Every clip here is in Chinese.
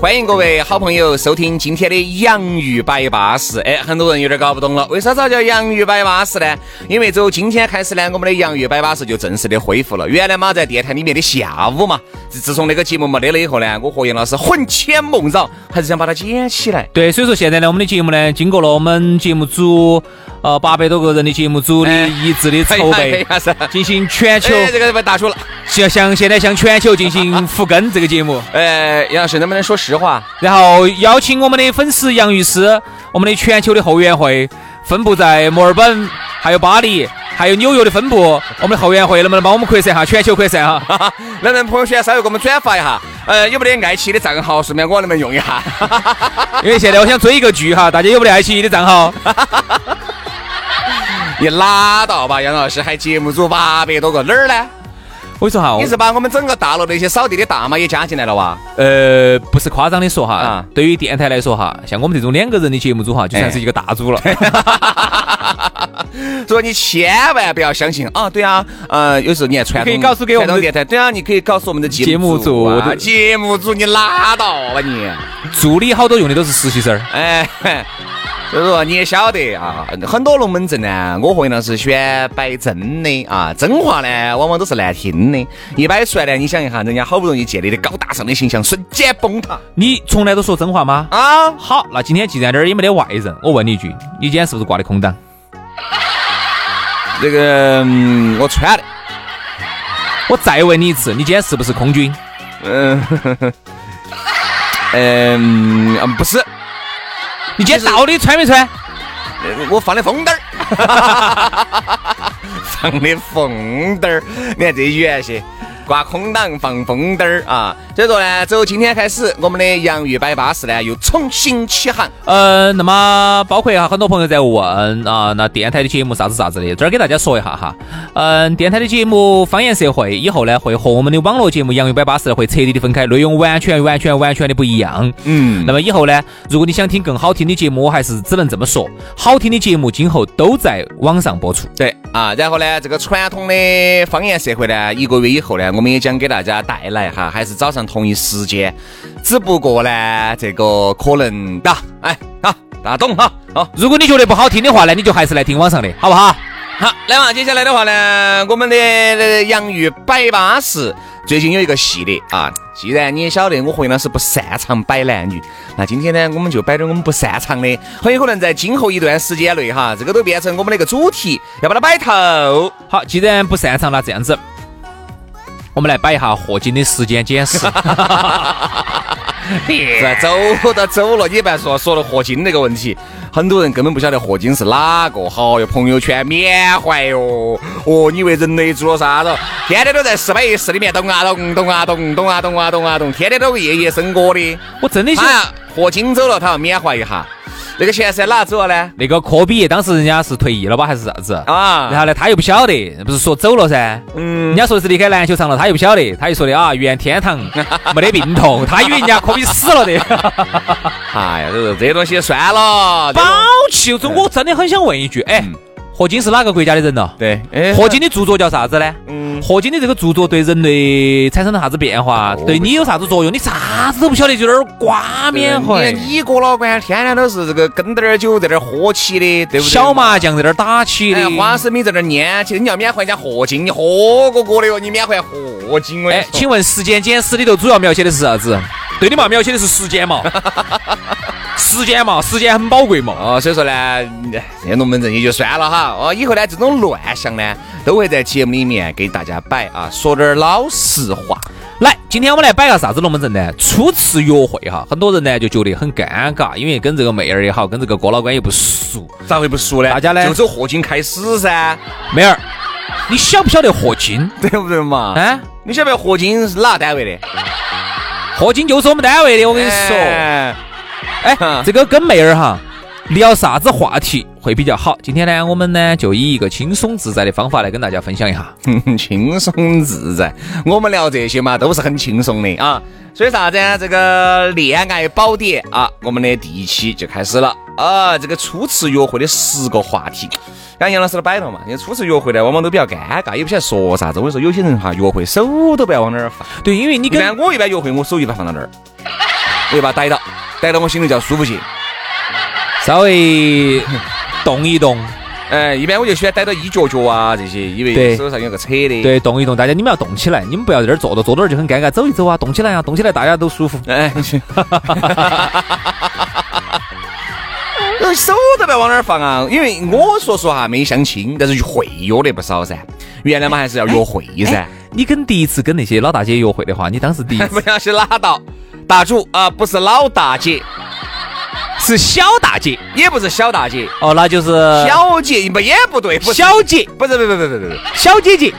欢迎各位好朋友收听今天的洋芋摆巴士。哎，很多人有点搞不懂了，为啥子叫洋芋摆巴士呢？因为从今天开始呢，我们的洋芋摆巴士就正式的恢复了。原来嘛，在电台里面的下午嘛，自从那个节目没得了以后呢，我和杨老师魂牵梦绕，还是想把它捡起来。对，所以说现在呢，我们的节目呢，经过了我们节目组呃八百多个人的节目组的一致的筹备，进行全球哎，这个被打出了。向向现在向全球进行 复更这个节目，呃，杨老师能不能说实话？然后邀请我们的粉丝杨律师，我们的全球的后援会分布在墨尔本，还有巴黎，还有纽约的分部，我们的后援会能不能帮我们扩散哈？全球扩散哈？能不能朋友圈稍微给我们转发一下？呃，有没得爱奇艺的账号？顺便我能不能用一下？因为现在我想追一个剧哈，大家有没得爱奇艺的账号？你拉倒吧，杨老师，还节目组八百多个，哪儿呢？我跟你说哈，你是把我们整个大楼那些扫地的大妈也加进来了哇？呃，不是夸张的说哈，啊对于电台来说哈，像我们这种两个人的节目组哈，就算是一个大组了。所以你千万不要相信啊！对啊，呃，有时候你还传统可以告诉给我们电台，对啊，你可以告诉我们的节目组啊节目组节目组你拉倒吧你！助理好多用的都是实习生儿。哎，所 以说你也晓得啊，很多龙门阵呢，我和杨老师选摆真的啊，真话呢往往都是难听的，一摆出来呢，你想一下，人家好不容易建立的高大上的形象瞬间崩塌你从来都说真话吗？啊！好，那今天既然这儿也没得外人，我问你一句，你今天是不是挂的空档？这个、嗯我穿的，我再问你一次，你今天是不是空军？嗯，嗯，嗯不是，你今天到底穿没穿？我放的风灯儿，放的风灯儿，你看这句言些。挂空挡放风灯儿啊！所以说呢，从今天开始，我们的洋芋摆巴士呢又重新起航。呃，那么包括哈，很多朋友在问啊，那电台的节目啥子啥子的，这儿给大家说一下哈。嗯，电台的节目《方言社会》以后呢，会和我们的网络节目《洋芋摆巴士》会彻底的分开，内容完全完全完全的不一样。嗯，那么以后呢，如果你想听更好听的节目，我还是只能这么说，好听的节目今后都在网上播出。对啊，然后呢，这个传统的方言社会呢，一个月以后呢，我们也将给大家带来哈，还是早上同一时间，只不过呢，这个可能哒，哎，好，大家懂哈，好。如果你觉得不好听的话呢，你就还是来听网上的，好不好？好，来嘛，接下来的话呢，我们的呃洋芋摆巴士最近有一个系列啊。既然你也晓得我和杨老师不擅长摆男女，那今天呢，我们就摆点我们不擅长的，很有可能在今后一段时间内哈，这个都变成我们的一个主题，要把它摆透。好，既然不擅长那，这样子，我们来摆一下霍金的时间简史。是吧？走都走了，你别说说了霍金那个问题，很多人根本不晓得霍金是哪个。好哟，朋友圈缅怀哟，哦，你以为人类做了啥子？天天都在四百一室里面动啊动，动啊动，动啊动啊动啊动，天天都夜夜笙歌的。我真的想他，霍金走了，他要缅怀一下。那个钱是哪走了呢？那个科比当时人家是退役了吧，还是啥子？啊然后呢，他又不晓得，不是说走了噻？嗯，人家说的是离开篮球场了，他又不晓得，他又说的啊，愿天堂没得病痛，他以为人家科比死了的。哎呀，这这些东西算了。宝气，这我真的很想问一句，哎，霍金是哪个国家的人呢？对，哎霍金的著作叫啥子呢？嗯，霍金的这个著作对人类产生了啥子变化？对你有啥子作用？你啥子都不晓得，就在那儿挂缅怀。你你哥老倌天天都是这个跟点儿酒在那儿喝起的，对不对？小麻将在那儿打起的哎，，花生米在那儿拈起的，你要缅怀一下霍金，你喝过过的哟，你缅怀霍金哎请问《时间简史》里头主要描写的是啥子？对的嘛，描写的是时间嘛，时间嘛，时间很宝贵嘛。哦，所以说呢，这些龙门阵也就算了哈。哦，以后呢，这种乱象呢，都会在节目里面给大家摆啊，说点儿老实话。来，今天我们来摆个啥子龙门阵呢？初次约会哈，很多人呢就觉得很尴尬，因为跟这个妹儿也好，跟这个哥老倌也不熟。咋会不熟呢？大家呢就走霍金开始噻，妹儿，你晓不晓得霍金？对不对嘛？啊，你晓不晓得霍金是哪个单位的？霍金就是我们单位的，我跟你说。哎哎，这个跟妹儿哈聊啥子话题会比较好？今天呢，我们呢就以一个轻松自在的方法来跟大家分享一下。轻松自在，我们聊这些嘛，都是很轻松的啊。所以啥子呢？这个恋爱宝典啊，我们的第一期就开始了啊。这个初次约会的十个话题，刚才杨老师都摆了嘛。因为初次约会呢，往往都比较尴尬，也不晓得说啥子。我跟你说，有些人哈，约会手都不要往哪儿放。对，因为你跟我一般约会，我手一般放到那儿，我就把它逮到，逮到我心里叫舒服些。稍微动一动，哎，一般我就喜欢逮到一脚脚啊这些，因为手上有个扯的。，对，动一动，大家你们要动起来，你们不要在这儿坐着坐到这儿就很尴尬，走一走啊，动起来啊，动起来，大家都舒服。哎，手都不要往哪儿放啊！因为我说实话没相亲，但是会约的不少噻。原来嘛还是要约会噻，你跟第一次跟那些老大姐约会的话，你当时第一次不要去拉倒。大主啊，不是老大姐，是小大姐也不是小大姐，哦，那就是小姐不也不对，不小姐，不是不是不是不是不。是，小姐姐，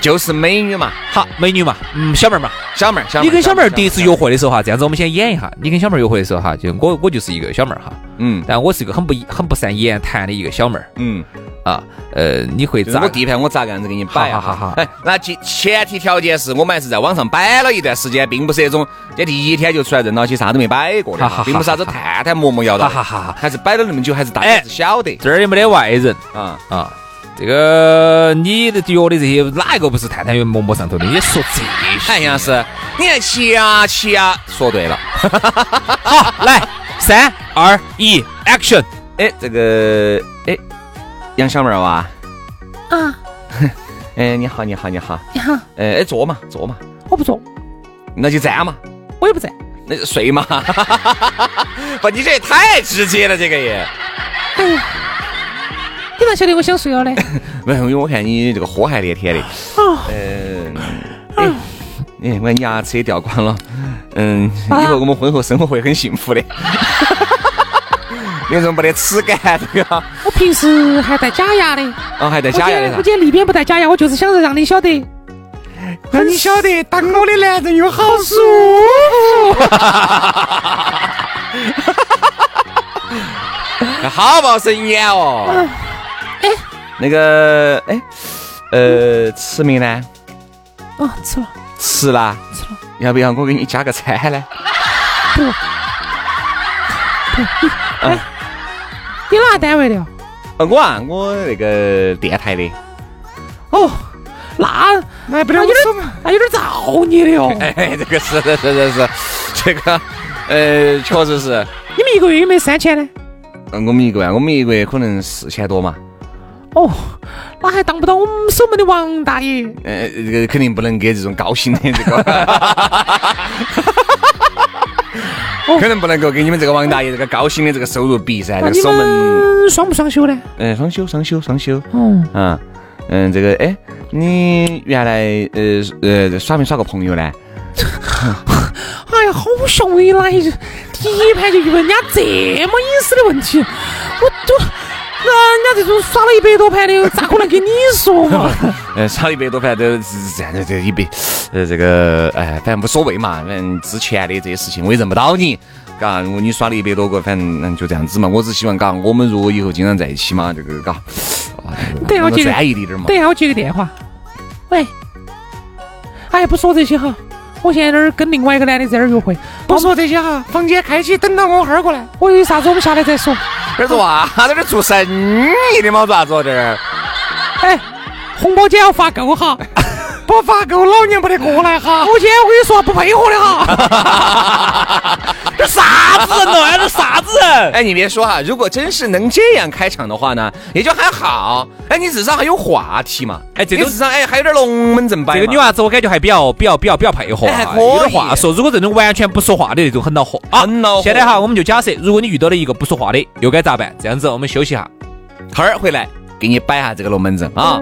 就是美女嘛，好美女嘛，嗯，小妹儿嘛。小妹儿小妹儿。你跟小妹儿第一次约会的时候哈，这样子我们先演一下。你跟小妹儿约会的时候哈，就我我就是一个小妹儿哈，嗯。但我是一个很不很不善言谈的一个小妹儿。嗯，啊。呃，你会咋就是我？地盘我咋个样子给你摆啊？好好好好哎，那前前提条件是我们还是在网上摆了一段时间，并不是那种这第一天就出来认到起啥都没摆过的并不是啥子探探摸摸要的，好好好好还是摆了那么久，还是大家是晓得这儿也没得外人啊。啊。这个你的约的这些哪一个不是探探摸摸上头的？你说这些哎，杨老师，你看恰恰说对了。好，来三二一，action！哎，这个哎，杨小妹儿哇，啊，哎，你好，你好，你好，你好，哎哎，坐嘛，坐嘛，我不坐，那就站嘛，我也不站。那就睡嘛。不，你这也太直接了，这个也。哎呀，你咋晓得我想睡了呢？不是，因为我看你这个火还连天的。哦，嗯，哎，哎，我看你牙齿也掉光了。嗯，以后我们婚后生活会很幸福的。有人没得齿感这个，我平时还戴假牙的。哦，还带我今天我假牙的啥？今天那边不戴假牙，我就是想让你晓得，让你晓得，当我的男人有好舒服。好不好生眼哦？哎，那个，哎，呃，吃没呢？哦，吃了，吃了。吃了。要不要我给你加个餐呢？不，嗯你哪个单位的哦？呃，我啊，我那个电台的。哦，那那不了有点那有点造孽的哦。哎，这个是是是是，这个，呃，确实是。你们一个月有没有三千呢？嗯，我们一个月，我们一个月可能四千多嘛。哦，那还当不到我们守门的王大爷。呃，这个肯定不能给这种高薪的这个，可能不能够给你们这个王大爷这个高薪的这个收入比噻。这个守门，们双不双休呢？嗯，双休，双休，双休。嗯啊嗯，这个，哎，你原来呃呃耍没耍过朋友呢？哎呀，好笑！我一来就第一排就问人家这么隐私的问题，我都人家这种耍了一百多盘的，咋可能跟你说嘛？呃，耍一百多盘都是这样的，这一百，呃，这个，哎，反正无所谓嘛，反正之前的这些事情我也认不到你，嘎，如果你耍了一百多个，反正嗯就这样子嘛。我只希望，嘎，我们如果以后经常在一起嘛，这个，嘎，等一下我接专一点点嘛。等一下我接个电话，喂，哎，不说这些哈，我现在在这儿跟另外一个男的在这儿约会，不说这些哈，房间开启，等到我哈儿过来，我有啥子我们下来再说。这是哇，在这儿做生意的嘛，做啥子哦这儿？哎，红包钱要发够哈，不发够老娘不得过来哈。我今天我跟你说不配合的哈。这啥子人哦？哎，你别说哈，如果真是能这样开场的话呢，也就还好。哎，你至少还有话题嘛。哎这种你至少哎还有点龙门阵吧。这个女娃子我感觉还比较比较比较比较配合有点话说。如果这种完全不说话的那种很恼火。啊。很恼火。现在哈，我们就假设，如果你遇到了一个不说话的，又该咋办？这样子，我们休息一下。哈儿回来给你摆下这个龙门阵啊。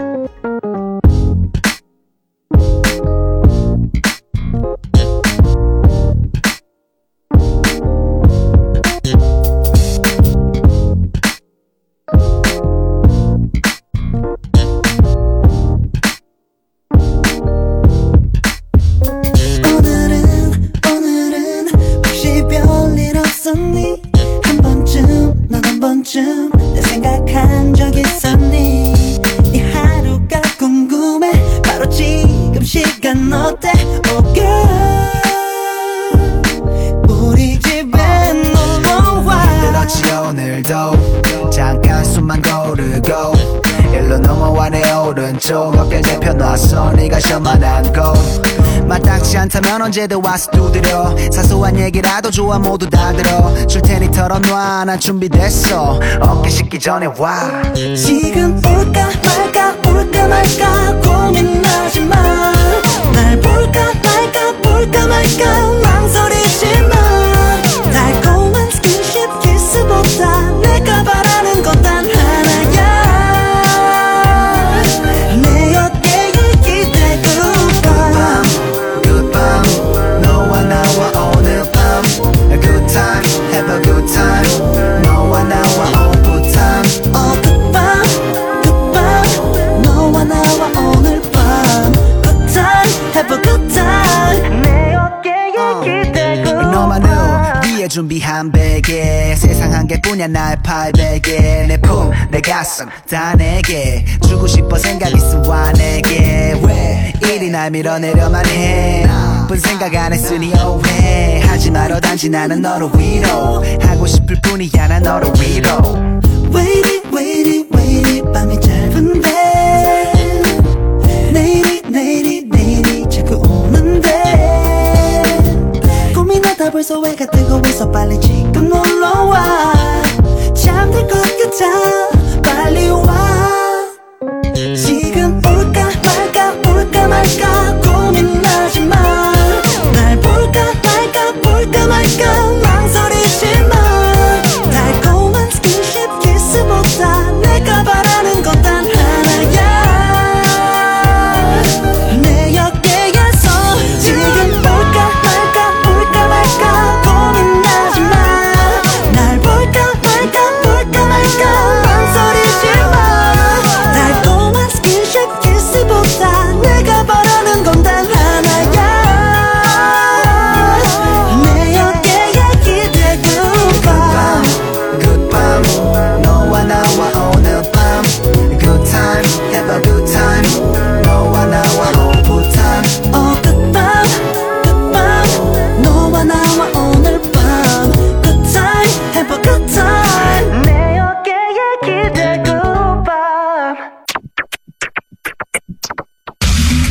대펴놔서 네가 셔만한 곳 마땅치 않다면 언제든 와서 두드려. 사소한 얘기라도 좋아 모두 다 들어. 줄 테니 털어놔 난 준비됐어. 어깨 식기 전에 와. 지금 올까 말까 올까 말까 고민하지 마날 볼까 말까 볼까 말까 나의 팔베개 내 품 내 가슴 다 내게. 주고 싶어 생각 있어 와 내게. 왜? 이리 날 밀어내려만 해. 나쁜 생각 안 했으니 오해. 하지 말어 단지 나는 너를 위로. 하고 싶을 뿐이야 난 너를 위로. Waiting waiting waiting. 밤이 짧은데. 내일이 내일이 내일이 자꾸 오는데. 고민하다 벌써 해가 뜨고 있어 빨리 지금 잠들 shine.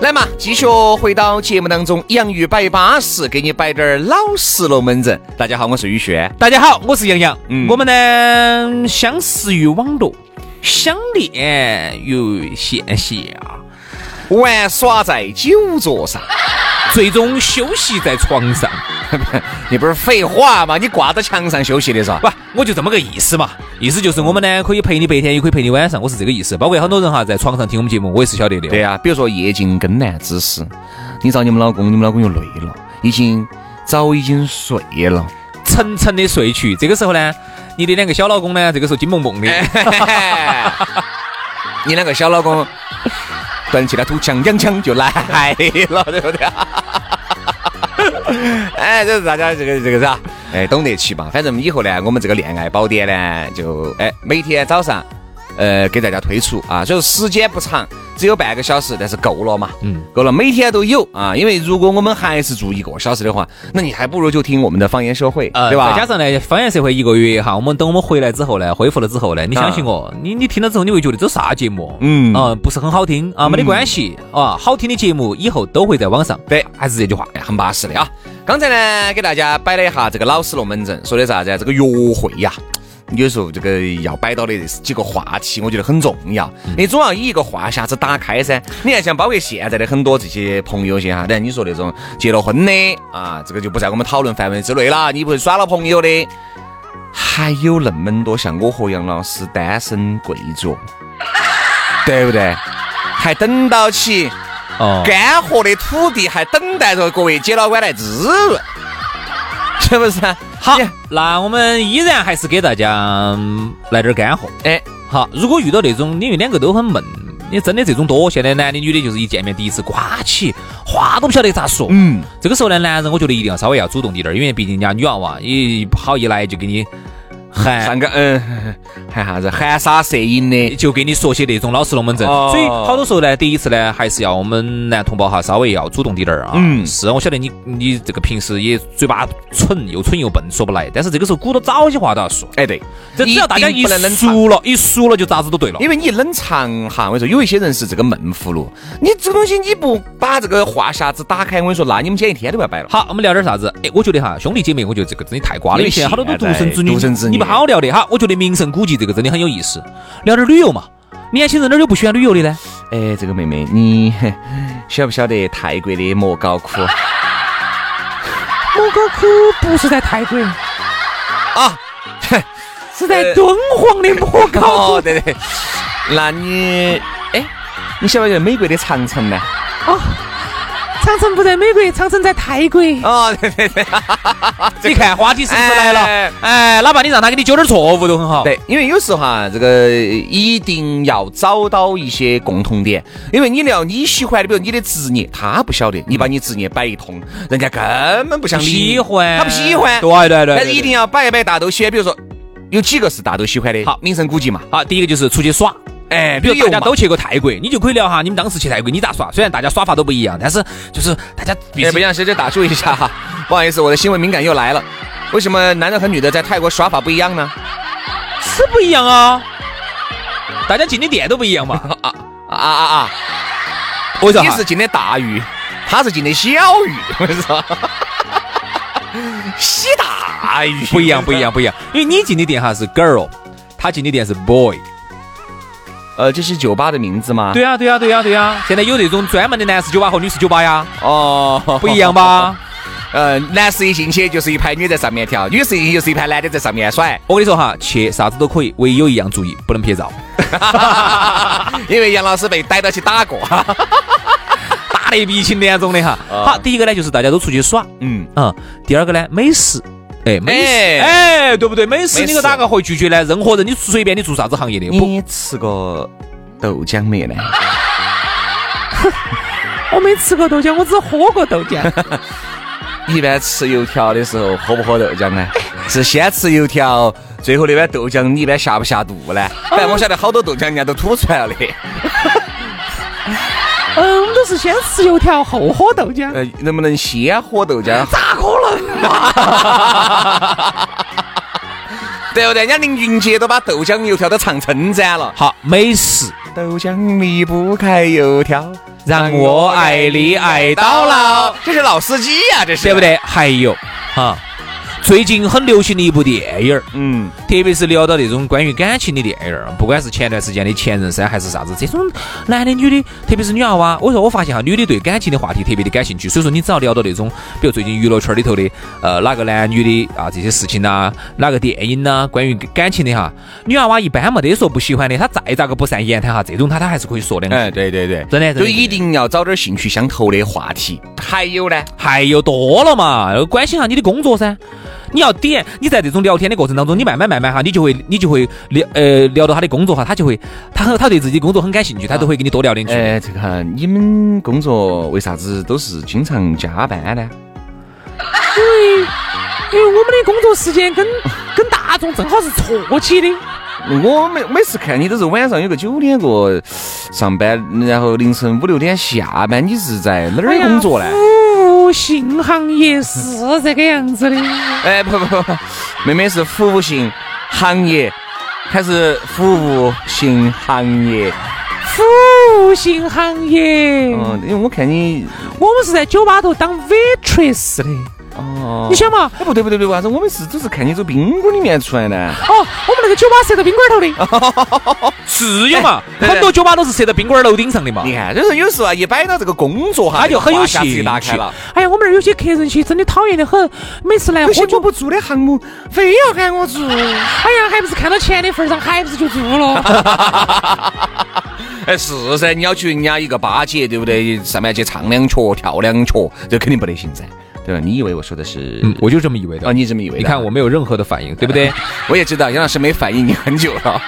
来嘛，继续回到节目当中，洋芋摆巴适，给你摆点儿老实龙门阵。大家好，我是宇轩。大家好，我是杨洋。嗯我们呢相识于网络，相恋于线下，玩耍在酒桌上，最终休息在床上。你不是废话吗？你挂在墙上休息的是吧？不，我就这么个意思嘛。意思就是我们呢可以陪你白天，也可以陪你晚上，我是这个意思。包括很多人哈在床上听我们节目，我也是晓得的。对呀、比如说夜静更难之时，你找你们老公，你们老公又累了，已经早已经睡了。沉沉的睡去，这个时候呢，你的两个小老公呢，这个时候金蹦蹦的。你两个小老公端起来土枪，两枪就来了，对不对？哎，这是大家这个这个啥？哎，懂得起嘛。反正以后呢，我们这个恋爱宝典呢，就哎每天早上。呃，给大家推出啊，所以说时间不长，只有半个小时，但是够了嘛，嗯，够了，每天都有啊。因为如果我们还是住一个小时的话，那你还不如就听我们的方言社会，呃，对吧？再加上呢，方言社会一个月哈，我们等我们回来之后呢，恢复了之后呢，你相信我，你你听了之后你会觉得这啥节目？嗯啊，不是很好听啊，没得关系啊，好听的节目以后都会在网上。对还是这句话，哎很巴适的啊。刚才呢，给大家摆了一下这个老实龙门阵，说的啥子？这个约会呀，有时候这个要摆到的这几个话题，我觉得很重要。你总要以一个话匣子打开噻。你看，像包括现在的很多这些朋友些哈，等你说那种结了婚的啊，这个就不在我们讨论范围之内了。你不是耍了朋友的，还有那么多像我和杨老师单身贵族，对不对？还等到起哦，干涸的土地，还等待着各位姐老倌来滋润，是不是？好，那我们依然还是给大家嗯来点干货。哎，好，如果遇到那种因为两个都很闷，你真的这种多，现在男的女的就是一见面第一次刮起，话都不晓得咋说。嗯，这个时候呢，男人我觉得一定要稍微要主动一点儿，因为毕竟人家女娃娃也不好一来就给你喊上个嗯，喊啥子含沙射影的，就给你说些那种老实龙门阵，哦所以好多时候呢，第一次呢，还是要我们男同胞哈，稍微要主动滴点儿啊。嗯是我晓得你你这个平时也嘴巴蠢，又蠢又笨，说不来，但是这个时候鼓捣早些话都要说。哎对，这只要大家一定不能冷。熟了，一熟了就咋子都对了。因为你冷藏哈，我跟你说，有一些人是这个闷葫芦，你这个东西你不把这个话匣子打开，我跟你说，那你们今天一天都不要摆了。好，我们聊点啥子？哎，我觉得哈，兄弟姐妹，我觉得这个真的太瓜了。因为现在好多都独生子女，独生子女好聊的哈。我觉得名胜古迹这个真的很有意思，聊点旅游嘛。年轻人哪儿有不喜欢旅游的呢？哎，这个妹妹，你 晓不晓得泰国的莫高窟 莫高窟不是在泰国，啊？是在敦煌的莫高窟。哦，对对。那你哎，你晓不晓得美国的长城呢？哦，长城不在美国，长城在泰国。哦，对对对。你看话题是不是来了哎？哎，哪怕你让他给你纠点错误都很好。对，因为有时候哈，这个一定要找到一些共同点，因为你聊你喜欢的，比如你的职业，他不晓得，你把你职业摆一通，人家根本不想理喜欢，他不喜欢，对对对，但是一定要摆一摆大家都喜欢，比如说有几个是大家都喜欢的，好名胜古迹嘛，好。第一个就是出去耍，哎，比如大家都去过泰国，你就可以聊哈，你们当时去泰国你咋耍？虽然大家耍法都不一样，但是就是大家必哎，须不想小姐打住一下哈，不好意思，我的新闻敏感又来了。为什么男的和女的在泰国耍法不一样呢？是不一样啊。大家进的店都不一样嘛。啊啊啊啊！我说你是进的大鱼，他是进的小鱼，我跟你说，洗大鱼不一样，不一样，不一样。因为你进的店哈是 girl，他进的店是 boy。呃，这是酒吧的名字吗？对呀、对呀、对呀、对呀、现在有这种专门的男士酒吧和女士酒吧呀，哦，不一样吧？呃，男士一进去就是一排女在上面跳，女士一进去就是一排男的在上面甩。我跟你说哈，去啥子都可以，唯有一样注意，不能拍照，因为杨老师被逮到去打过。打得鼻青脸肿的哈。好，第一个呢就是大家都出去耍，嗯，嗯，第二个呢美食。哎，美食，哎哎，对不对？美食你个哪个会拒绝呢？任何人，你随便你做啥子行业的，不，你吃过豆浆没呢？我没吃过豆浆，我只喝过豆浆。一般吃油条的时候喝不喝豆浆呢？是先吃油条，最后那碗豆浆你一般下不下肚呢？反正我晓得好多豆浆人家都吐出来了的。嗯，我们都是先吃油条后喝豆浆。呃，能不能先喝豆浆？咋可能嘛？对不对？人家林俊杰都把豆浆油条都唱称赞了。好，美食豆浆离不开油条，让我爱你爱到老，这是老司机呀、这是对不？对？还有哈，最近很流行的一部电影儿，嗯，特别是聊到那种关于感情的电影儿，不管是前段时间的《前任三》还是啥子，这种男的女的，特别是女娃娃，我说我发现哈，女的对感情的话题特别的感兴趣。所以说，你只要聊到那种，比如最近娱乐圈里头的，呃，哪个男女的啊这些事情呐、哪个电影呐、关于感情的哈，女娃娃一般没得说不喜欢的，她再咋个不善言谈哈，这种她她还是可以说两句。哎，对对对，真的真的就一定要找点兴趣相投的话题。还有呢，还有多了嘛，关心下你的工作噻。你要点，你在这种聊天的过程当中，你慢慢慢慢哈，你就会你就会聊呃聊到他的工作哈，他就会他很他对自己工作很感兴趣，他都会跟你多聊两句。哎，这个你们工作为啥子都是经常加班呢？因为因为我们的工作时间跟跟大众正好是错起的。我每每次看你都是晚上有个九点过上班，然后凌晨五六点下班，你是在哪儿工作呢？服务性行业是这个样子的。哎，不不不不，妹妹是服务性行业还是服务性行业？服务性行业，嗯，因为我看你我们是在酒吧头当 waitress 的。哦你想嘛，哎，不对不对不对，为啥子我们是只是看你走宾馆里面出来呢？哦，我们那个酒吧设在宾馆头的，是有嘛？对很多酒吧都是设在宾馆楼顶上的嘛。你看，就是有时候啊，一摆到这个工作哈，他就很有兴趣开了。哎呀，我们那儿有些客人去真的讨厌的很，每次来喝酒不做的项目，非要喊我做。哎呀，还不是看到钱的份上，还不是就做了。哎，是噻，你要去人家一个巴结，对不对？上面去唱两曲、跳两曲，这肯定不得行噻，对吧？你以为我说的是？嗯，我就这么以为的。哦，你这么以为的？你看我没有任何的反应，对不对？我也知道杨老师没反应你很久了。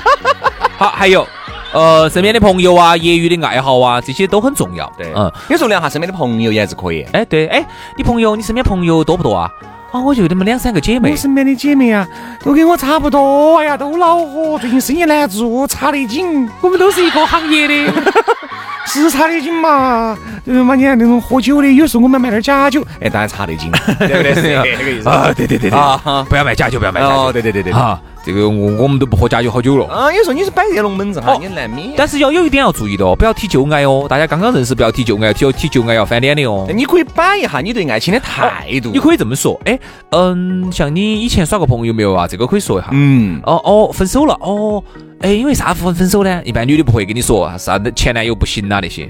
好，还有，呃，身边的朋友啊，业余的爱好啊，这些都很重要。对，嗯嗯，，有时候聊下身边的朋友也还是可以。哎，对，哎，你朋友，你身边朋友多不多啊？啊，我就那么两三个姐妹。我身边的姐妹啊，都跟我差不多，哎呀，都恼火，最近生意难做，差得紧。我们都是一个行业的，是差得紧嘛。对嘛，你看那种喝酒的，有时候我们买点假酒，哎，当然差得紧，对不对？是这个意思啊，对对对对。不要卖假酒，不要卖假哦，酒。对对对对对。啊，这个我我们都不喝假酒好久了。啊，有时候你是摆热龙门阵哈哦，你难免。但是要有一点要注意的哦，不要提旧爱哦。大家刚刚认识，不要提旧爱，提提旧爱要翻脸的哦。你可以摆一下你对爱情的态度。你可以这么说，哎，嗯，像你以前耍过朋友没有啊？这个可以说一下。嗯，哦哦，分手了哦，哎，因为啥分分手呢？一般女的不会跟你说啥子前男友不行啊那些，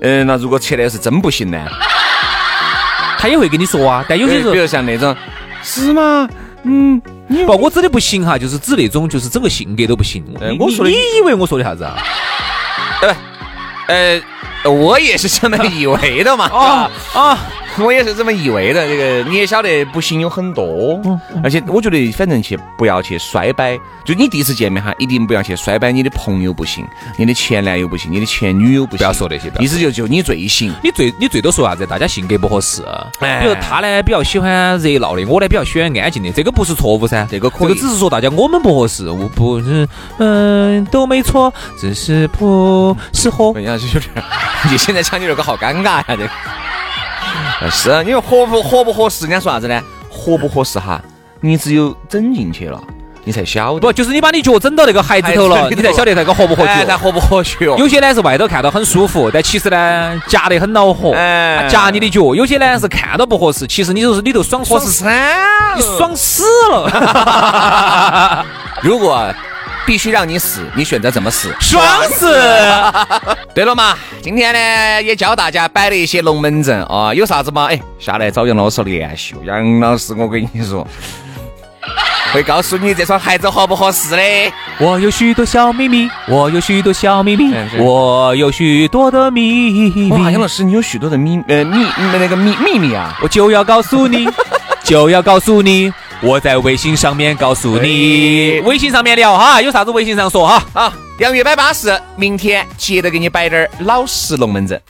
嗯，那如果前男友是真不行呢？他也会跟你说啊。但有些时候比如像那种，是吗？嗯，你不，我指的不行哈，就是指那种就是整个性格都不行。我说的你你以为我说的啥子啊？对呃，我也是这么以为的嘛。啊啊，我也是这么以为的。这个你也晓得，不行有很多，而且我觉得反正去不要去衰摆，就你第一次见面哈，一定不要去衰摆你的朋友不行，你的前男友不行，你的前女友不行，不要说那些意思就就你最行。你最你最多说啥子？大家性格不合适。哎比如他呢比较喜欢热闹的，我呢比较喜欢安静的，这个不是错误噻，这个可以这个只是说大家我们不合适，我不是嗯都没错，只是不适合。人家是有点儿，你现在讲你这个好尴尬呀，这个。呃 是啊，因为合不合不合适，人家说啥子呢？合不合适哈，你只有整进去了，你才晓得。不，就是你把你脚整到那个鞋子头了，你才晓得那个合不合哎，脚才。合不合脚？有些呢是外头看到很舒服，但其实呢夹得很恼火，哎夹你的脚。有些呢是看到不合适，其实你就是里头爽合你爽死了，如果必须让你死，你选择怎么死？爽死！对了嘛，今天呢也教大家摆了一些龙门阵啊，有啥子嘛？哎，下来找杨老师联系哦。杨老师，我跟你说，会告诉你这双鞋子合不合适的。我有许多小秘密，我有许多小秘密我有许多的秘密哇，杨老，师，你有许多的秘呃秘那个秘秘密啊。我就要告诉你，就要告诉你。我在微信上面告诉你，哎微信上面聊哈，有啥子微信上说哈。好，洋芋摆巴士，明天接着给你摆点儿老实龙门阵。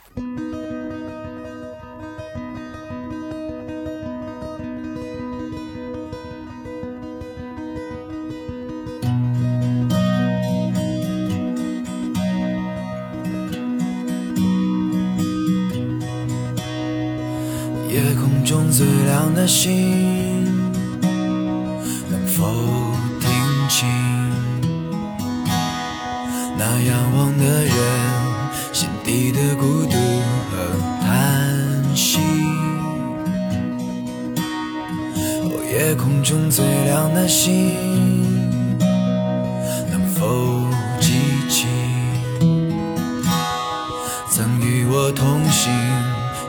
夜空中最亮的星，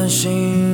担心。